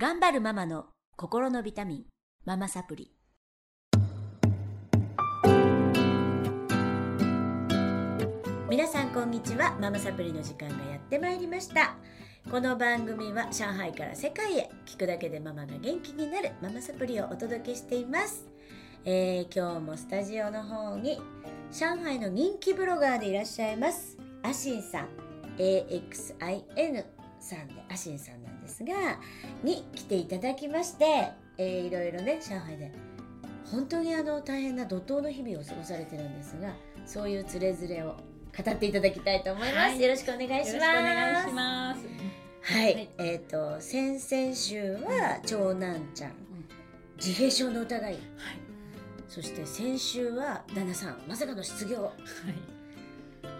頑張るママの心のビタミンママサプリ。皆さんこんにちは。ママサプリの時間がやってまいりました。この番組は上海から世界へ聞くだけでママが元気になるママサプリをお届けしています、えー今日もスタジオの方に上海の人気ブロガーでいらっしゃいますアシンさん。AXIN さんでアシンさんなんですがに来ていただきまして、えーいろいろね上海で本当にあの大変な怒涛の日々を過ごされてるんですがそういうつれづれを語っていただきたいと思います、はい。よろしくお願いします。よろしくお願いします。はい、はい。えっ、と先々週は長男ちゃん、自閉症の疑い。はい。そして先週は旦那さんまさかの失業。はい。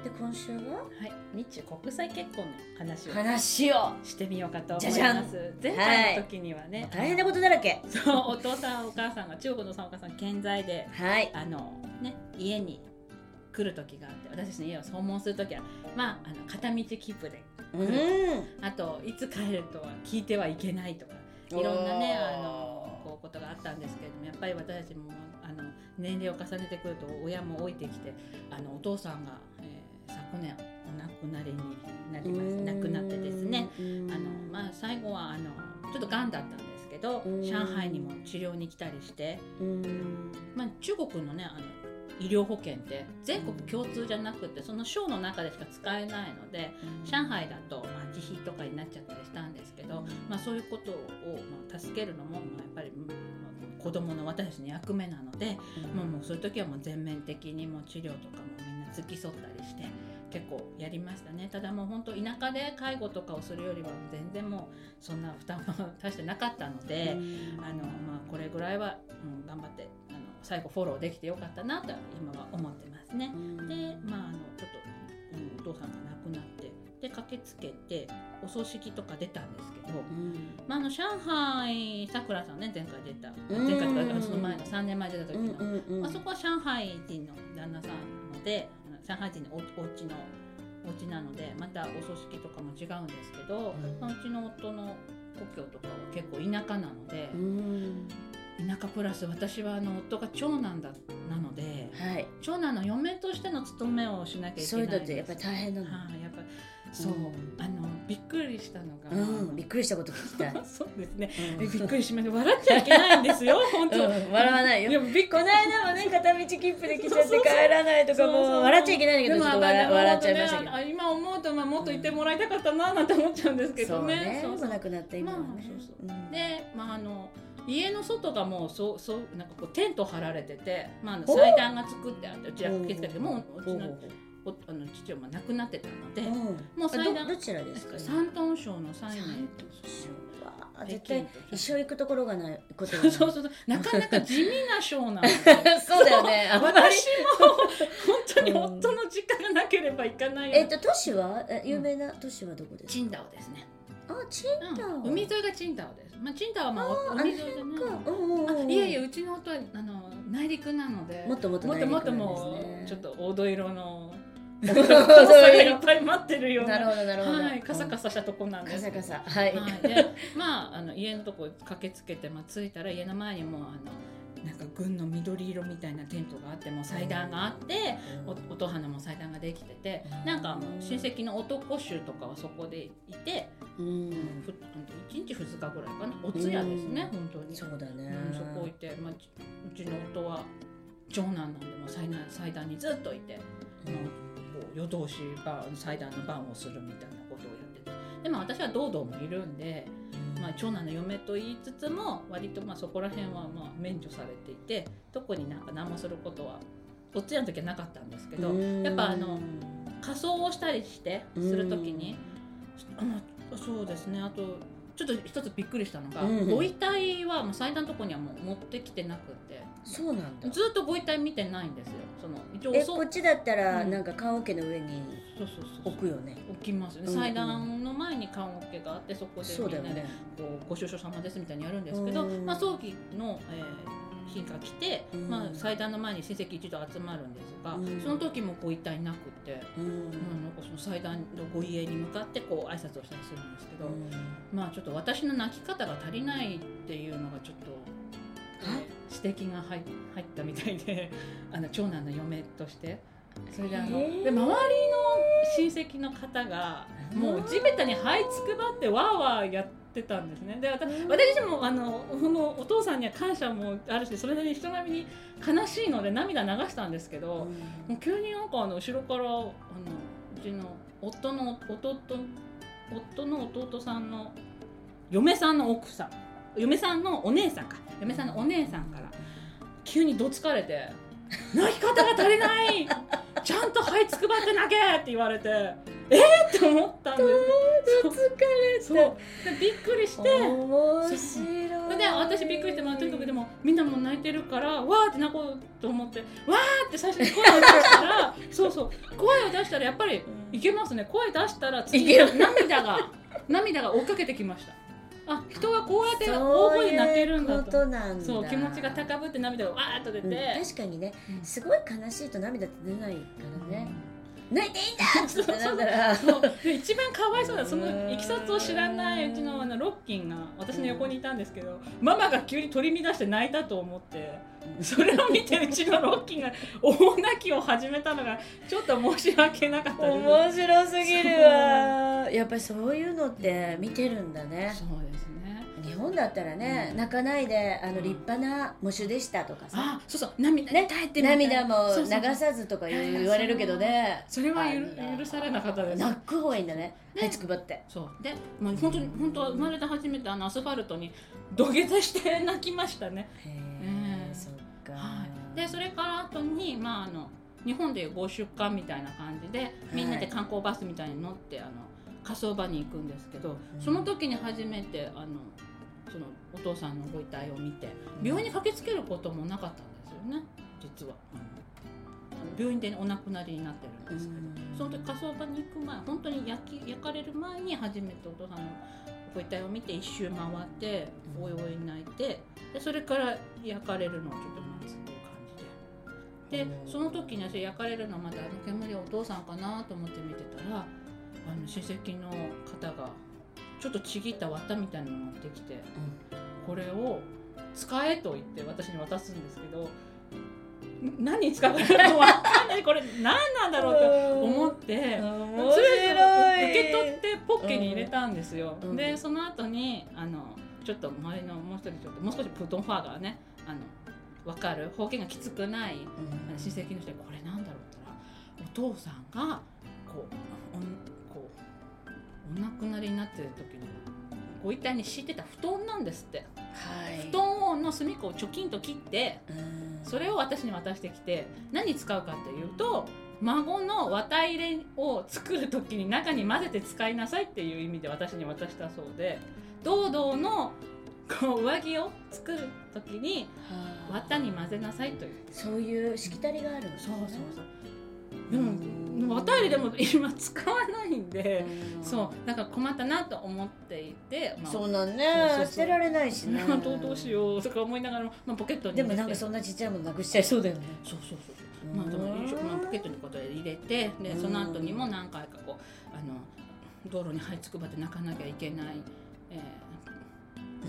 で今週は？はい。日中国際結婚の話を話を。してみようかと思いじゃじゃん。ます。前回の時にはね、大変なことだらけ。そうお父さんお母さんが中国のさんお母さん健在ではい。あのね家に来る時があって私の家を訪問する時はまああの片道切符でうん。あといつ帰るとは聞いてはいけないとかいろんなねあのこうことがあったんですけれどもやっぱり私たちもあの年齢を重ねてくると親も老いてきてあのお父さんが、えー昨年お亡くなりになります。亡くなってですね。あの、まあ、最後はあのちょっとがんだったんですけどうん。上海にも治療に来たりして、うん。まあ、中国のねあの医療保険って全国共通じゃなくてその省の中でしか使えないので上海だと、まあ、自費とかになっちゃったりしたんですけど、まあ、そういうことを、まあ、助けるのも、まあ、やっぱり、まあ、子供の私たちの役目なので、もうもうそういう時はもう全面的にもう治療とかもみんな付き添ったりして結構やりましたね。ただもう本当田舎で介護とかをするよりは全然もうそんな負担は大してなかったので。あのまあ、これぐらいは、うん、頑張ってあの最後フォローできてよかったなと今は思ってますね。で、まあ、あのちょっと、うん、お父さんが亡くなってで駆けつけてお葬式とか出たんですけど、まあ、あの上海さくらさんね前回出たうん。前回とかその前の3年前出た時の、うんまあ、そこは上海人の旦那さんなので上海人のおお家のお家なのでまたお葬式とかも違うんですけど、うん。まあうちの夫の故郷とかは結構田舎なので。うん。田舎プラス私はあの夫が長男だなのではい。長男の嫁としての務めをしなきゃいけないそういうのってやっんですぱり大変なのはいやっぱそう、うん。あのびっくりしたのが、うんびっくりしたこと聞きたい。そうですね、うん。えびっくりしました。笑っちゃいけないんですよ 本当、うん笑わないよ。いやびっくこの間もね片道切符で来ちゃって 帰らないとかもう笑っちゃいけないんだけど笑笑っちゃいましたけど。ど今思うとまあもっと言ってもらいたかったななんて思っちゃうんですけどね。ね。そうそう。なくなった今はね。まあそうそう。うん。で、まあ、あの家の外がもうそうそうなんかこうテント張られてて、まあ、あのお祭壇が作ってあってうちら受け付けてうんもううちのおあの父はまあ亡くなってたので、もうあ祭壇どどちらですか？山東省の最絶対一生行くところがないことそうそうそう。なかなか地味な省なの。で そうだよね。私も本当に夫の実家がなければ行かないよ。えっと都市は？え有名な都市はどこですか？チンダオですね、あチンダオ。うん。海沿いがチンダオです、まあ、チンダオはまあ海沿いでねか。うんうんあうん。いえいえうちの夫はあの内陸なので。もっともっともっともっともうちょっと黄土色の黄黄土色土がいっぱい待ってるよう。ななるほどなるほど。はい、カサカサしたとこなんです。カサカサ。はい。はい、でまああの家のとこ駆けつけて、まあ、着いたら家の前にもうあのなんか軍の緑色みたいなテントがあってもう祭壇があってお音花も祭壇ができててなんかもう親戚の男衆とかはそこでいて、うん。ふ1日2日ぐらいかな。お通夜ですね、うん。本当に。そうだね。うん、そこいて、まあ、ちうちの夫は長男なんでもう祭壇祭壇にずっといて、もうこう夜通しば祭壇の番をするみたいなことをやってて。でも私は堂々もいるんで、まあ、長男の嫁と言いつつも割とまあそこら辺はまあ免除されていて特になんか何もすることはお通夜の時はなかったんですけどうん。やっぱあの仮装をしたりしてする時にあまあそうですね。あとちょっと一つびっくりしたのが、うんご遺体はもう祭壇のとこにはもう持ってきてなくて。そうなんだ。ずっとご遺体見てないんですよ。その一応えこっちだったらうん。なんか棺桶の上に置くよね。置きますよね、うんうん。祭壇の前に棺桶があってそこでみんなでこうご愁傷様ですみたいにやるんですけど、うん。まあ、葬儀の、えー日が来て、うん。まあ、祭壇の前に親戚一同集まるんですが、うん。その時もご遺体なくて、うん。まあ、なんかその祭壇のご遺影に向かってこう挨拶をしたりするんですけど、まあちょっと私の泣き方が足りないっていうのがちょっと、はい指摘が入入ったみたいで あの長男の嫁として。それであの、へー？で周りの親戚の方がもう地べたに這いつくばってわーわーやってたんですね。で私私自身もあのこのお父さんには感謝もあるしそれなりに人並みに悲しいので涙流したんですけど、もう急になんかあの後ろからあのうちの夫の弟夫の弟さんの嫁さんの奥さん嫁さんのお姉さんか。嫁さんのお姉さんから急にどつかれて「泣き方が足りない。ちゃんと這いつくばって泣け!」って言われて「えっ!」って思ったんです。そう。そう。でびっくりして。面白い。で私びっくりして、まあ、とにかくでもみんなも泣いてるからわーって泣こうと思ってわーって最初に声を出したら そうそう。声を出したらやっぱりいけますね。声出したら次涙が涙が追っかけてきました。あ人はこうやって大声で泣けるんだと。そう気持ちが高ぶって涙がわーっと出て、うん確かにね。うん。すごい悲しいと涙って出ないからね泣いていいんだってなったら一番かわいそうなそのいきさつを知らないうちのあのロッキンが私の横にいたんですけどママが急に取り乱して泣いたと思ってそれを見てうちのロッキンが大泣きを始めたのがちょっと申し訳なかった面白すぎるわやっぱりそういうのって見てるんだねそうで本だったらね、うん。泣かないであのうん立派な喪主でしたとかさ、あそうそう涙ね涙も流さずとか言われるけどね。それは許されなかったです。泣く方がいいんだねね。はいつくばって。そう。で、まあ、本当に本当は生まれて初めてあのアスファルトに土下座して泣きましたね。へええそっか、はい、でそれから後に、まあ、あの日本でいう合宿館みたいな感じでみんなで観光バスみたいに乗ってあの火葬場に行くんですけど、うん。その時に初めてあのそのお父さんのご遺体を見て病院に駆けつけることもなかったんですよね。実は。あの病院でお亡くなりになってるんですけど、その時火葬場に行く前本当に焼き焼かれる前に初めてお父さんのご遺体を見て一周回ってうん。おいおい泣いてでそれから焼かれるのをちょっと待つっていう感じで。でうん。その時に私焼かれるのまだあの煙はお父さんかなと思って見てたらあの親戚の方がちょっとちぎった綿みたいなのを持ってきてこれを使えと言って私に渡すんですけどん。何に使うか分かんない。これ何なんだろうと思って。面とりあえず受け取ってポッケに入れたんですよ、うん。でその後にあのちょっと周りのもう一人ちょっともう少しプートンファーがねあの分かる。方言がきつくないうん。親戚の人にこれなんだろうって言ったらお父さんがこうお亡くなりになってる時にご遺体に敷いてた布団なんですって。はい。布団の隅っこをチョキンと切ってうん。それを私に渡してきて何に使うかっていうと孫の綿入れを作る時に中に混ぜて使いなさいっていう意味で私に渡したそうで堂々のこう上着を作る時にはあ。綿に混ぜなさいという。そういうしきたりがあるんですそうねそうそうでうんも綿入れでも今使わないんでうん。そうだから困ったなと思っていて、まあ、そうなんね。捨てられないしね。どうどうしようとか思いながら、まあ、ポケットにでもなんかそんなちっちゃいものなくしちゃいそうだよね。そうそうそうまあでもまあ、ポケットにことで入れてでその後にも何回かこうあの道路に這いつくばって泣かなきゃいけない、えー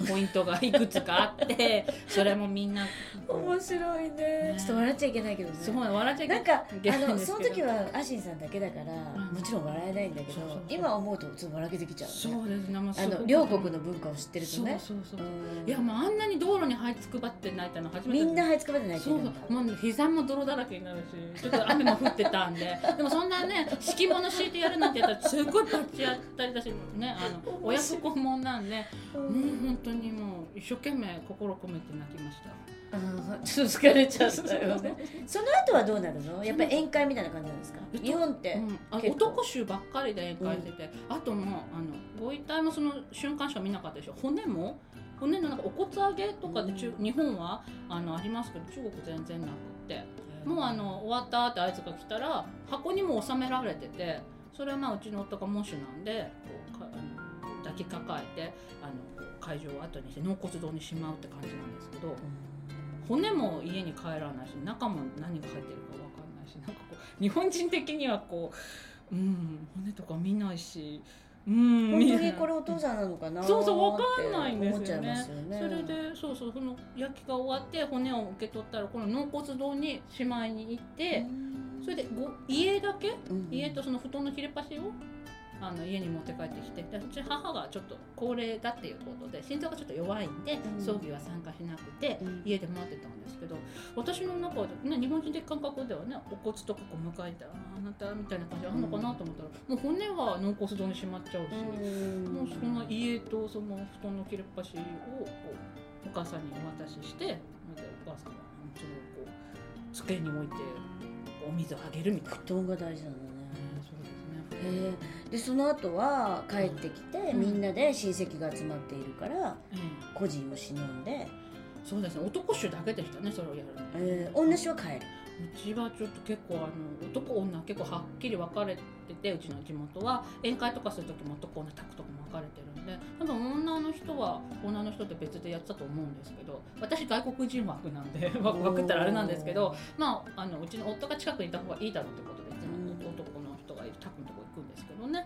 ポイントがいくつかあって それもみんな。面白いね。ね。ちょっと笑っちゃいけないけどね。すごい笑っちゃいけなんかけあないんですけど。のその時はアシンさんだけだから、ん。もちろん笑えないんだけどそうそうそう。今思うとちょっと笑けてきちゃう、ね、そうですね、まあ、あの両国の文化を知ってるとそうねそうそうう。んいやもうあんなに道路に這いつくばって泣いたの初めて。みんな這いつくばって泣いてそうるんだもう膝も泥だらけになるしちょっと雨も降ってたんで。でもそんなね敷物敷いてやるなんてやったらすごいバッチやったりだしねあの親不孝門なんでうもうん本当にもう一生懸命心込めて泣きました。うんちょっと疲れちゃったよね。その後はどうなるの？やっぱり宴会みたいな感じなんですか？えっと日本って、うん、男衆ばっかりで宴会してて、あともうあのご遺体もその瞬間しか見なかったでしょ。骨も？骨のなんかお骨上げとかで中、日本はあのありますけど中国全然なくって。もうあの終わったって合図が来たら箱にも収められててそれはまあうちの夫が喪主なんでこうかあの抱きかかえてあの会場を後にして納骨堂にしまうって感じなんですけど。骨も家に帰らないし中も何が入ってるかわかんないしなんかこう日本人的にはこう、うん、骨とか見ないし。うん、本当にこれお父さんなのかなそうそうわかんないんですよね。思っちゃいますよね。それでそうそうその焼きが終わって骨を受け取ったらこの納骨堂にしまいに行って、それでご家だけ？うん。家とその布団の切れ端を？あの家に持って帰ってきてでうち母がちょっと高齢だっていうことで心臓がちょっと弱いんで、うん葬儀は参加しなくて、うん家で待ってたんですけど私の中で、ね、日本人的感覚ではねお骨とかこう迎えてあーあなたみたいな感じあるのかなと思ったら、もう骨は納骨堂にしまっちゃうし。うんもうその家とその布団の切れっ端をお母さんにお渡ししてでお母さんはそれをこう机に置いてお水をあげるみたいな。布団が大事なのでその後は帰ってきて、うんみんなで親戚が集まっているからえ孤児を忍んで、えそうですね。男衆だけでしたね。それをやるの。えー、女子は帰るうちはちょっと結構あの男女結構はっきり分かれててうちの地元は宴会とかする時も男女宅とかも分かれてるんで多分女の人は女の人って別でやってたと思うんですけど私外国人枠なんで枠枠ったらあれなんですけどまああのうちの夫が近くにいた方がいいだろうってことでいつもうん男ですけどね、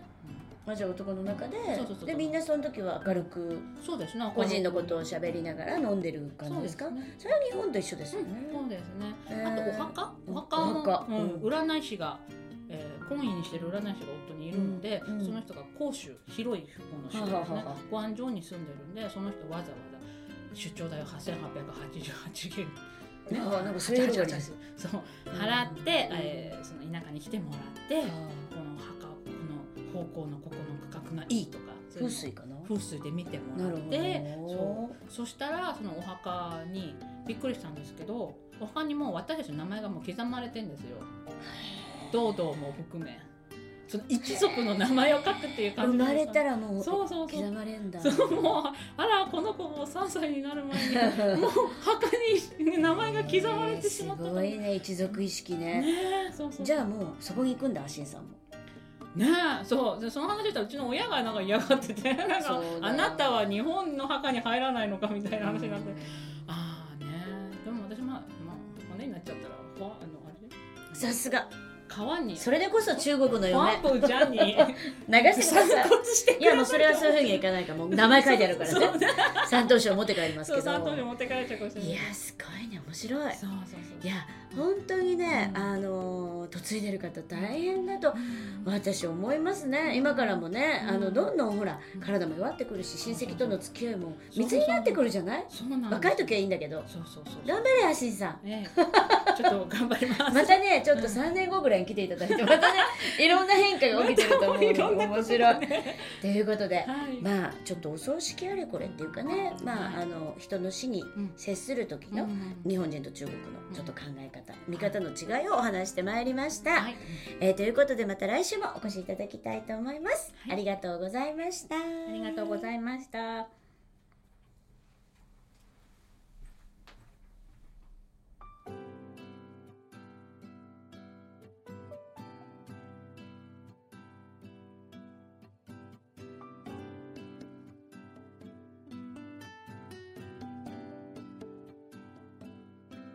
まあ、じゃあ男の中ででみんなその時は明るくうんそうですね。個人のことを喋りながら飲んでる感じですか？そね。れは日本と一緒ですよね、そうですね。えー。あとお墓？お墓？おも占い師が、えー、婚姻にしてる占い師が夫にいるので、うん。うんその人が甲州広い方の州ですね。ご安城に住んでるんでその人わざわざ出張代を8888元。ねああなんかそういうのがあり88ますそう。払って、えーその田舎に来てもらって方向のここの区画がいいとか風水かな？風水で見てもらってど。そう。そしたらそのお墓にびっくりしたんですけどお墓にもう私たちの名前がもう刻まれてんですよ。堂々も含め。その一族の名前を書くっていう生感じまれたららもうそうそう刻まれんだ。そうもうあらこの子も3歳になる前に もう墓に名前が刻まれてしまったすごいね一族意識ね。ねえそうそう。じゃあもうそこに行くんだアシンさんもねえそう。でその話したらうちの親がなんか嫌がっててなんかあなたは日本の墓に入らないのかみたいな話になって。うん。ああねでも私まあ、まあ、骨になっちゃったらほあのあれさすが。川に。それでこそ中国のフ嫁ァンとジャンに。流してください。い。やもうそれはそういうふうにはいかないからもう名前書いてあるからね。三等賞持って帰りますけど。三頭で持って帰っちゃうかもしれないいやすごいね。面白い。そうそうそう。いや本当にね、うん。あの嫁いでる方大変だとうん。私思いますね。今からもね、うん。あのどんどんほらうん体も弱ってくるし親戚との付き合いも密になってくるじゃない？若い時はいいんだけど。頑張れアシンさん。ええ。ちょっと頑張ります。またねちょっと3年後ぐらいに来ていただいてまたねいろんな変化が起きてると思う いろんな面白い。ということではい。まあちょっとお葬式あれこれっていうかねまあはい。あの人の死にうん。接する時のうん日本人と中国のちょっと考え方見方の違いをお話してまいりました。はいえーということでまた来週もお越しいただきたいと思います。はいありがとうございました。ありがとうございました。